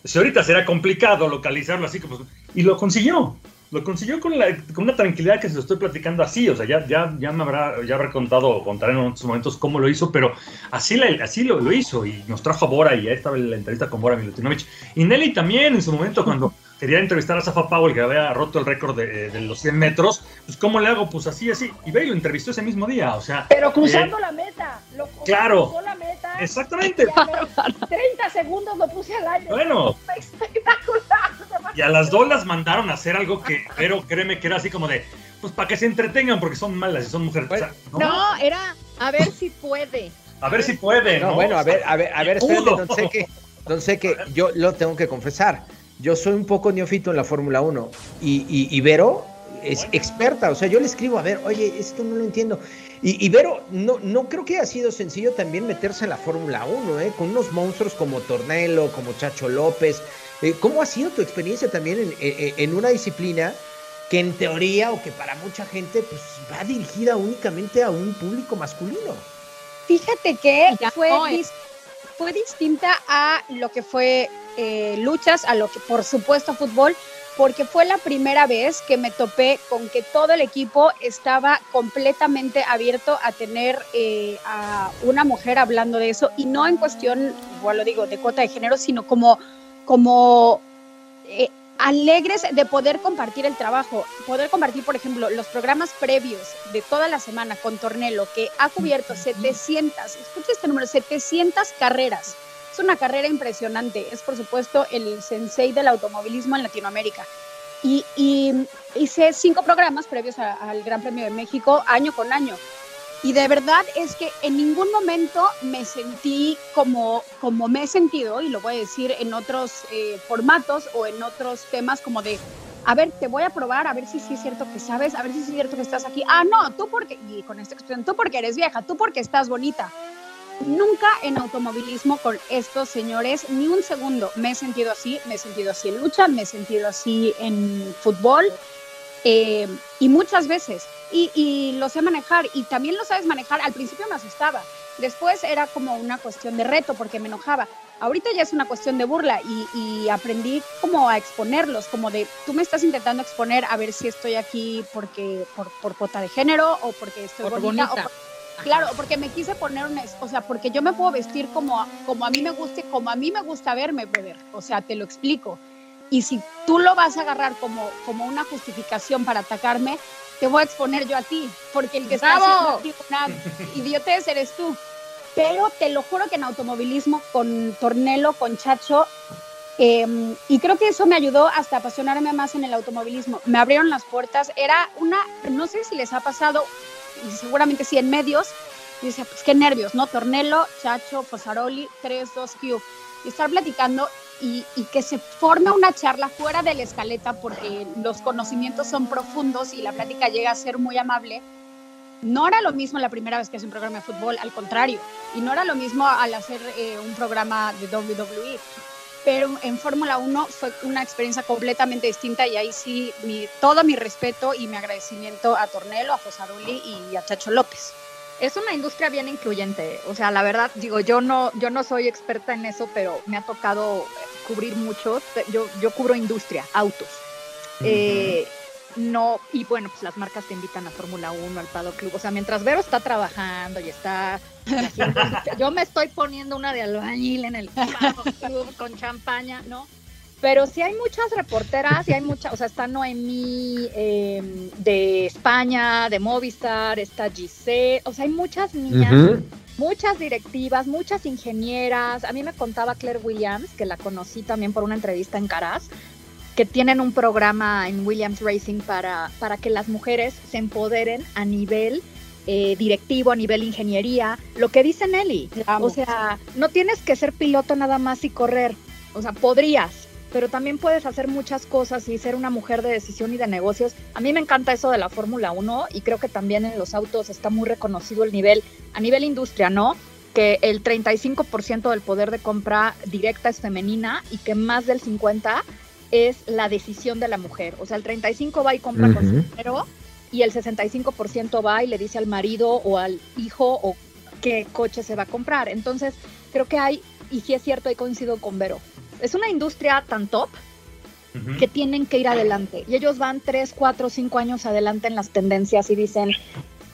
si ahorita será complicado localizarlo así como... Y lo consiguió. Lo consiguió con, la- con una tranquilidad que se lo estoy platicando así, o sea, ya, ya, ya me habrá, ya habrá contado o contaré en otros momentos cómo lo hizo, pero así, la- así lo, lo hizo y nos trajo a Bora y ahí estaba la entrevista con Bora Milutinovich. Y Nelly también en su momento cuando quería entrevistar a Zafa Powell que había roto el récord de, de los 100 metros, pues ¿cómo le hago? Pues así, así. Y ve y lo entrevistó ese mismo día, o sea... Pero cruzando eh, la meta. Lo, claro. Cruzó la meta. Exactamente. y a los 30 segundos lo puse al aire. Bueno. Espectacular. Y a las dos las mandaron a hacer algo que, pero créeme que era así como de, pues para que se entretengan porque son malas y son mujeres. O sea, ¿no? No, era a ver si puede. A ver si puede, ¿no? No, bueno, a ver, a ver, a ver, espérate, don Seque, don Seque, yo lo tengo que confesar. Yo soy un poco neófito en la Fórmula 1 y, y, y Vero es experta, o sea, yo le escribo, a ver, oye, esto no lo entiendo. Y, y Vero, no, no creo que haya sido sencillo también meterse en la Fórmula 1, ¿eh? con unos monstruos como Tornello, como Chacho López. Eh, ¿Cómo ha sido tu experiencia también en, en- en una disciplina que en teoría o que para mucha gente pues va dirigida únicamente a un público masculino. Fíjate que fue distinta a lo que fue eh, luchas, a lo que por supuesto fútbol, porque fue la primera vez que me topé con que todo el equipo estaba completamente abierto a tener eh, a una mujer hablando de eso y no en cuestión, igual lo digo, de cuota de género, sino como, como eh, alegres de poder compartir el trabajo, poder compartir, por ejemplo, los programas previos de toda la semana con Tornelo, que ha cubierto 700, escucha este número, 700 carreras. Una carrera impresionante, es por supuesto el sensei del automovilismo en Latinoamérica. Y, hice cinco programas previos al Gran Premio de México año con año. Y de verdad es que en ningún momento me sentí como, como me he sentido, y lo voy a decir en otros eh, formatos o en otros temas, como de, a ver, te voy a probar, a ver si es cierto que sabes, a ver si es cierto que estás aquí. Ah, no, tú porque, y con esta expresión, tú porque eres vieja, tú porque estás bonita. Nunca en automovilismo con estos señores, ni un segundo me he sentido así, me he sentido así en lucha, me he sentido así en fútbol, eh, y muchas veces. Y, y lo sé manejar y también lo sabes manejar. Al principio me asustaba, después era como una cuestión de reto porque me enojaba. Ahorita ya es una cuestión de burla y, y aprendí como a exponerlos, como de tú me estás intentando exponer a ver si estoy aquí porque por, por cuota de género o porque estoy Por bonita, bonita. o por- Claro, porque me quise poner una, o sea, porque yo me puedo vestir como, como a mí me guste, como a mí me gusta verme, brother. O sea, te lo explico. Y si tú lo vas a agarrar como, como una justificación para atacarme, te voy a exponer yo a ti, porque el que está haciendo una idiotez eres tú. Pero te lo juro que en automovilismo, con Tornelo, con Chacho, eh, y creo que eso me ayudó hasta apasionarme más en el automovilismo. Me abrieron las puertas. Era una, no sé si les ha pasado, y seguramente sí en medios, y decía, pues qué nervios, ¿no? Tornelo, Chacho, Fosaroli, 3, 2, Q. Y estar platicando y, y que se forme una charla fuera de la escaleta porque los conocimientos son profundos y la plática llega a ser muy amable. No era lo mismo la primera vez que hace un programa de fútbol, al contrario. Y no era lo mismo al hacer eh, un programa de WWE. Pero en Fórmula 1 fue una experiencia completamente distinta y ahí sí mi, todo mi respeto y mi agradecimiento a Tornelo, a Fosaroli y a Chacho López. Es una industria bien incluyente. O sea, la verdad, digo, yo no, yo no soy experta en eso, pero me ha tocado cubrir muchos. Yo, yo cubro industria, autos. Eh, no, y bueno, pues las marcas te invitan a Fórmula 1, al Paddock Club. O sea, mientras Vero está trabajando y está haciendo, *laughs* yo me estoy poniendo una de albañil en el Paddock Club con champaña, ¿no? Pero sí hay muchas reporteras y hay muchas, o sea, está Noemí eh, de España, de Movistar, está Giselle, o sea, hay muchas niñas muchas directivas, muchas ingenieras. A mí me contaba Claire Williams, que la conocí también por una entrevista en Caraz, que tienen un programa en Williams Racing para, para que las mujeres se empoderen a nivel eh, directivo, a nivel ingeniería. Lo que dice Nelly, o sea, no tienes que ser piloto nada más y correr. O sea, podrías, pero también puedes hacer muchas cosas y ser una mujer de decisión y de negocios. A mí me encanta eso de la Fórmula 1 y creo que también en los autos está muy reconocido el nivel, a nivel industria, ¿no? Que el 35% del poder de compra directa es femenina y que más del 50% es la decisión de la mujer. O sea, el 35% va y compra con su dinero y el 65% va y le dice al marido o al hijo o qué coche se va a comprar. Entonces, creo que hay, y sí es cierto, y coincido con Vero, es una industria tan top que tienen que ir adelante. Y ellos van 3, 4, 5 años adelante en las tendencias y dicen,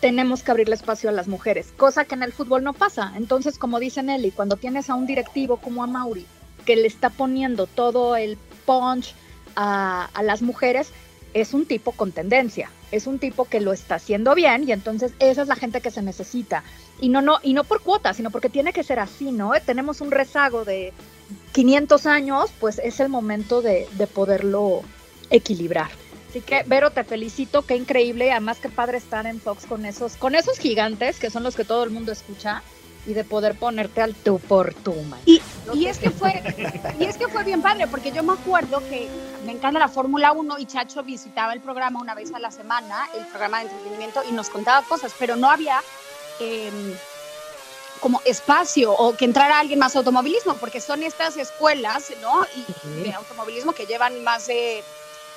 tenemos que abrirle espacio a las mujeres, cosa que en el fútbol no pasa. Entonces, como dice Nelly, cuando tienes a un directivo como a Mauri, que le está poniendo todo el punch a, a las mujeres, es un tipo con tendencia, es un tipo que lo está haciendo bien y entonces esa es la gente que se necesita. Y no, no, y no por cuota, sino porque tiene que ser así, ¿no? Tenemos un rezago de 500 años, pues es el momento de, de poderlo equilibrar. Así que, Vero, te felicito, qué increíble, además qué padre estar en Fox con esos, con esos gigantes que son los que todo el mundo escucha y de poder ponerte al tú por tú, man. Y, y es que fue y es que fue bien padre porque yo me acuerdo que me encanta la Fórmula 1 y Chacho visitaba el programa una vez a la semana, el programa de entretenimiento y nos contaba cosas, pero no había eh, como espacio o que entrara alguien más a automovilismo porque son estas escuelas, ¿no? Y de automovilismo que llevan más de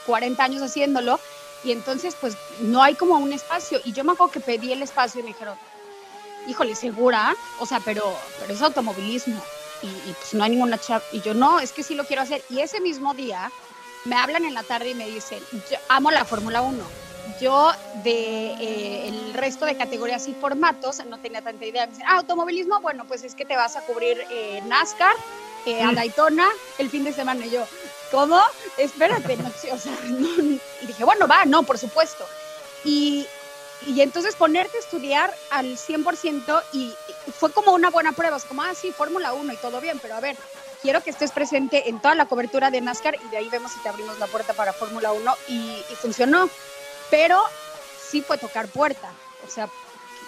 40 años haciéndolo Y entonces, pues, no hay como un espacio. Y yo me acuerdo que pedí el espacio y me dijeron, híjole, ¿segura? O sea, pero, pero es automovilismo. Y, y, pues no hay ninguna chava. Y yo, no, es que sí lo quiero hacer. Y ese mismo día me hablan en la tarde y me dicen, yo amo la Fórmula 1. Yo de eh, el resto de categorías y formatos no tenía tanta idea. Me dicen, ah, automovilismo, bueno, pues es que te vas a cubrir eh, NASCAR, eh, a Daytona el fin de semana. Y yo, ¿cómo? Espérate, no, sé, o sea, *laughs* no, y dije, bueno, va, no, por supuesto. Y, y entonces ponerte a estudiar al 100% y, y fue como una buena prueba, es como, ah, sí, Fórmula 1 y todo bien, pero a ver, quiero que estés presente en toda la cobertura de NASCAR y de ahí vemos si te abrimos la puerta para Fórmula 1 y, y funcionó. Pero sí fue tocar puerta, o sea,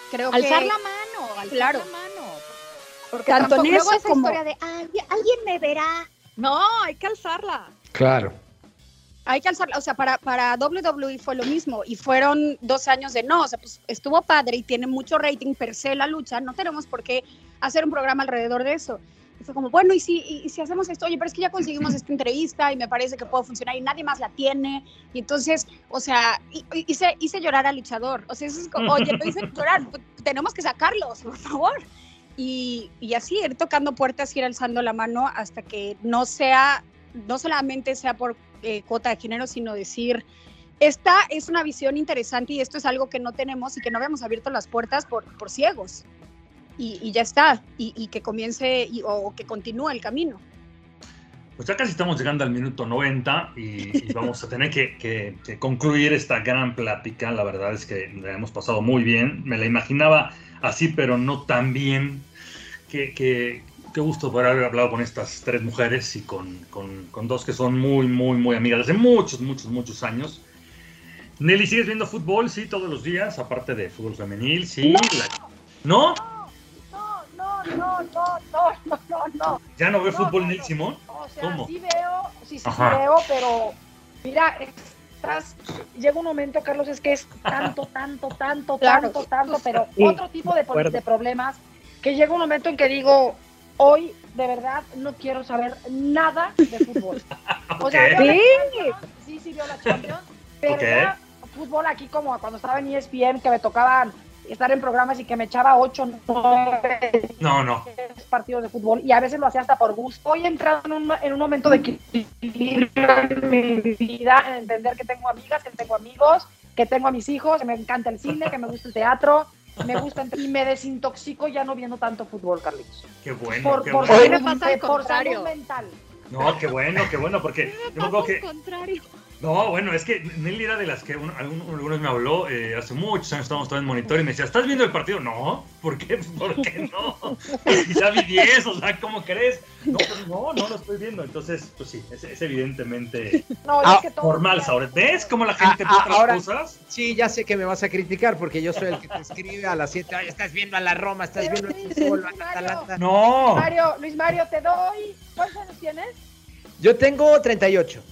creo Alzar que... la mano, alzar Claro. la mano. Porque Tanto en eso esa como... historia de "Alguien- alguien me verá. No, hay que alzarla. Claro. Hay que alzarla, o sea, para, para WWE fue lo mismo y fueron dos años de no, o sea, pues estuvo padre y tiene mucho rating per se la lucha, no tenemos por qué hacer un programa alrededor de eso. Y fue como, bueno, ¿y si, y, y si hacemos esto? Oye, pero es que ya conseguimos *laughs* esta entrevista y me parece que puede funcionar y nadie más la tiene. Y entonces, o sea, hice, hice llorar al luchador. O sea, eso es como, oye, lo hice llorar, pues, tenemos que sacarlos, *laughs* por favor. Y, y así, ir tocando puertas, ir alzando la mano hasta que no sea, no solamente sea por eh, cuota de género, sino decir, esta es una visión interesante y esto es algo que no tenemos y que no habíamos abierto las puertas por, por ciegos. Y, y ya está, y, y que comience y- o, que continúe el camino. Pues ya casi estamos llegando al minuto 90 y, y vamos a tener que, que- que concluir esta gran plática. La verdad es que la hemos pasado muy bien. Me la imaginaba así, pero no tan bien. Qué, qué- qué gusto poder haber hablado con estas tres mujeres y con, con- con dos que son muy, muy, muy amigas desde muchos, muchos, muchos años. Nelly, ¿sigues viendo fútbol? Sí, todos los días, aparte de fútbol femenil, sí. La- ¿No? No, no, no, no, no, no, no, no. ¿Ya no ve No, fútbol, no, Nelly no. Simón? O sea, ¿Cómo? sí veo, sí, sí, veo, pero mira, estás, llega un momento, Carlos, es que es tanto, tanto, tanto, Claro. tanto, tanto, pero Sí, otro tipo de, de problemas, que llega un momento en que digo, hoy de verdad no quiero saber nada de fútbol. O sea, Champions, sí, sí veo la Champions, pero Ok. ya fútbol aquí como cuando estaba en ESPN, que me tocaban estar en programas y que me echaba 8, 9, No, no. partidos de fútbol y a veces lo hacía hasta por gusto. Hoy he entrado en un, en un momento de equilibrio en mi vida, en entender que tengo amigas, que tengo amigos, que tengo a mis hijos, que me encanta el cine, que me gusta el teatro, me gusta y me desintoxico ya no viendo tanto fútbol, Carlitos. Qué bueno, Por, qué por, bueno. Mí me salud, pasa por contrario. salud mental. No, qué bueno, qué bueno, porque yo me acuerdo que. contrario. No, bueno, es que Nelly era de las que algún- algunos me habló eh, hace muchos años, estábamos todos en monitor y me decía, ¿estás viendo el partido? No, ¿por qué? *laughs* ¿Por qué no? Y ya vi 10, o sea, ¿cómo crees? No, pues no, no lo estoy viendo. Entonces, pues sí, es, es evidentemente No, Ah, es que todo normal. ¿Ves cómo la gente Ah, ve ah, otras ahora- cosas? Sí, ya sé que me vas a criticar porque yo soy el que te escribe a las 7. Ay, estás viendo a la Roma, estás viendo el fútbol, a la Atalanta. No. Mario, Luis Mario, te doy. ¿Cuántos años tienes? Yo tengo 38.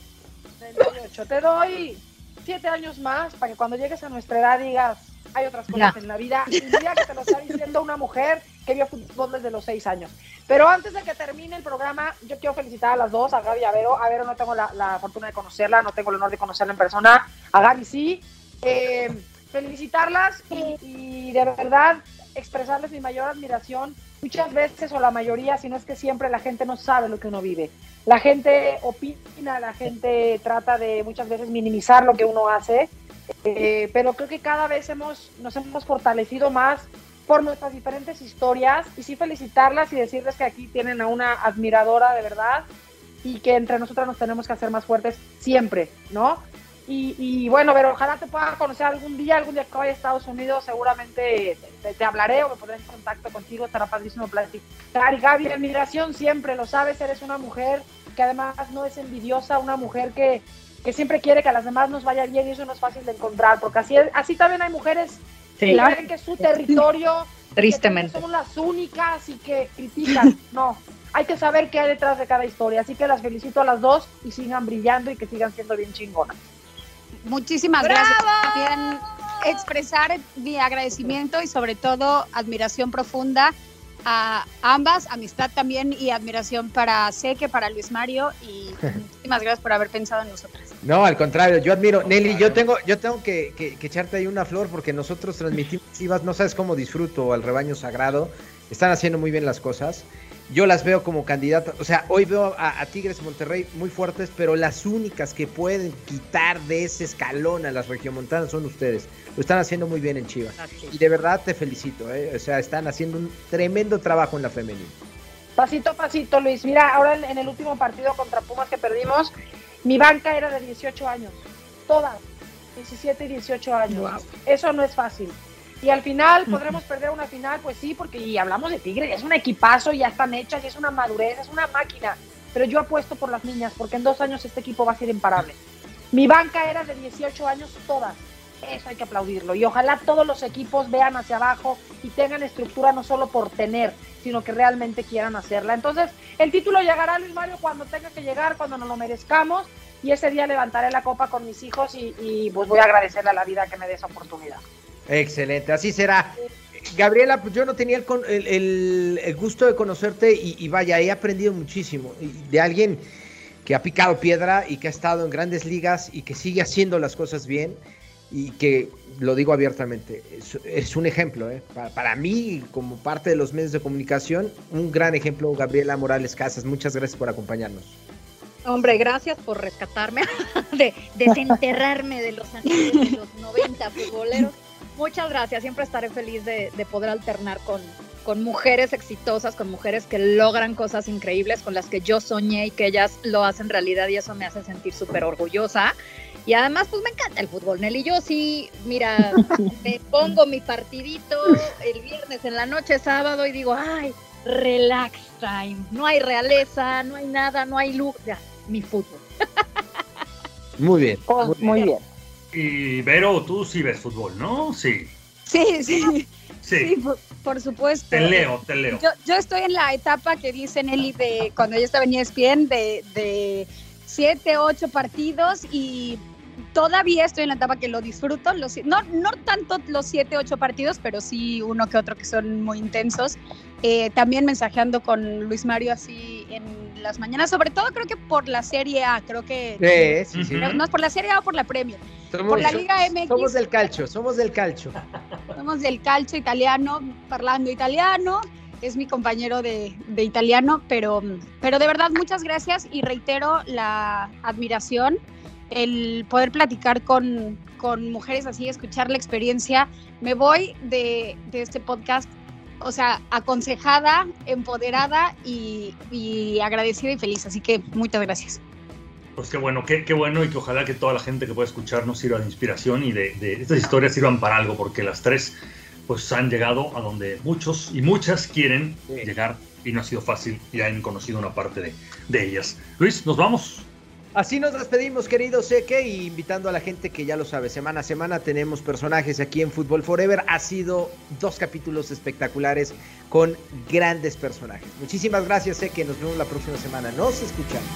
38. Te doy siete años más para que cuando llegues a nuestra edad digas, hay otras cosas en la vida. Y mira que te lo está diciendo una mujer que vio fútbol desde los seis años. Pero antes de que termine el programa, yo quiero felicitar a las dos, a Gaby y a Vero. A Vero no tengo la, la fortuna de conocerla, no tengo el honor de conocerla en persona. A Gaby sí. Eh, felicitarlas y, y de verdad expresarles mi mayor admiración. Muchas veces, o la mayoría, si no es que siempre, la gente no sabe lo que uno vive. La gente opina, la gente trata de muchas veces minimizar lo que uno hace, eh, pero creo que cada vez hemos, nos hemos fortalecido más por nuestras diferentes historias y sí felicitarlas y decirles que aquí tienen a una admiradora de verdad y que entre nosotras nos tenemos que hacer más fuertes siempre, ¿no? Y, y bueno, pero ojalá te pueda conocer algún día, algún día que vaya a Estados Unidos, seguramente te, te hablaré o me pondré en contacto contigo, estará padrísimo platicar. Y Gaby, admiración siempre, lo sabes, eres una mujer que además no es envidiosa, una mujer que, que siempre quiere que a las demás nos vaya bien y eso no es fácil de encontrar, porque así, así también hay mujeres que creen que es su territorio, Tristemente. que somos las únicas y que critican. *laughs* No, hay que saber qué hay detrás de cada historia, así que las felicito a las dos y sigan brillando y que sigan siendo bien chingonas. Muchísimas gracias. También expresar mi agradecimiento y sobre todo admiración profunda a ambas, amistad también y admiración para Seque, para Luis Mario y *laughs* muchísimas gracias por haber pensado en nosotras. No, al contrario, yo admiro. Nelly, yo tengo, yo tengo que, que- que echarte ahí una flor porque nosotros transmitimos Chivas, no sabes cómo disfruto al rebaño sagrado. Están haciendo muy bien las cosas. Yo las veo como candidatas. O sea, hoy veo a, a Tigres y Monterrey muy fuertes, pero las únicas que pueden quitar de ese escalón a las regiomontanas son ustedes. Lo están haciendo muy bien en Chivas. Y de verdad te felicito, ¿eh? O sea, están haciendo un tremendo trabajo en la femenina. Pasito a pasito, Luis. Mira, ahora en, en el último partido contra Pumas que perdimos, mi banca era de 18 años. Todas. 17 y 18 años. Eso no es fácil. Y al final podremos perder una final, pues sí, porque y hablamos de Tigre, es un equipazo, ya están hechas, y es una madurez, es una máquina. Pero yo apuesto por las niñas, porque en dos años este equipo va a ser imparable. Mi banca era de 18 años todas. Eso hay que aplaudirlo. Y ojalá todos los equipos vean hacia abajo y tengan estructura no solo por tener, sino que realmente quieran hacerla. Entonces, el título llegará, Luis Mario, cuando tenga que llegar, cuando nos lo merezcamos. Y ese día levantaré la copa con mis hijos y, y, pues voy a agradecerle a la vida que me dé esa oportunidad. Excelente, así será. Gabriela, pues yo no tenía el, el- el- gusto de conocerte y, vaya, he aprendido muchísimo de alguien que ha picado piedra y que ha estado en grandes ligas y que sigue haciendo las cosas bien y que, lo digo abiertamente, es, un ejemplo, ¿eh? para, para mí, como parte de los medios de comunicación, un gran ejemplo, Gabriela Morales Casas. Muchas gracias por acompañarnos. Hombre, gracias por rescatarme, *laughs* de desenterrarme de los anillos de los 90 futboleros. Muchas gracias, siempre estaré feliz de, de poder alternar con, con mujeres exitosas, con mujeres que logran cosas increíbles, con las que yo soñé y que ellas lo hacen realidad y eso me hace sentir súper orgullosa. Y además, pues me encanta el fútbol, Nelly. Yo sí, mira, *laughs* me pongo mi partidito el viernes en la noche, sábado, y digo, ay, relax time. No hay realeza, no hay nada, no hay luz. Ya, mi fútbol. Muy bien. Oh, muy bien. Y Vero, tú sí ves fútbol, ¿no? Sí. Sí, sí, Sí. sí, por, por supuesto. Te leo, te leo. Yo, yo estoy en la etapa que dice Nelly de cuando yo estaba en ESPN de, de siete, ocho partidos y todavía estoy en la etapa que lo disfruto. Los, no, no tanto los siete, ocho partidos, pero sí uno que otro que son muy intensos. Eh, también mensajeando con Luis Mario así en las mañanas, sobre todo creo que por la Serie A, creo que... Sí, sí, sí. Ujú. No, es por la Serie A o por la Premier. Somos, Por la Liga MX. somos del calcio, somos del calcio. Somos del calcio italiano, parlando italiano. Es mi compañero de, de italiano, pero, pero de verdad muchas gracias y reitero la admiración, el poder platicar con, con mujeres así, escuchar la experiencia. Me voy de, de este podcast, o sea, aconsejada, empoderada y, y agradecida y feliz. Así que muchas gracias. Pues qué bueno, qué, qué bueno y que ojalá que toda la gente que pueda escucharnos sirva de inspiración y de, de estas historias sirvan para algo, porque las tres pues han llegado a donde muchos y muchas quieren Sí. llegar y no ha sido fácil y han conocido una parte de, de ellas. Luis, nos vamos. Así nos despedimos, querido Seque, y invitando a la gente que ya lo sabe, semana a semana tenemos personajes aquí en Fútbol Forever. Ha sido dos capítulos espectaculares con grandes personajes. Muchísimas gracias, Seque. Nos vemos la próxima semana. Nos escuchamos.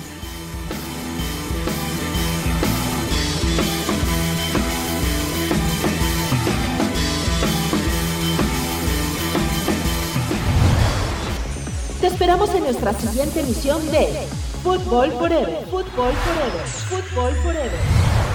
Te esperamos en nuestra siguiente emisión de Fútbol Forever. Fútbol Forever. Fútbol Forever.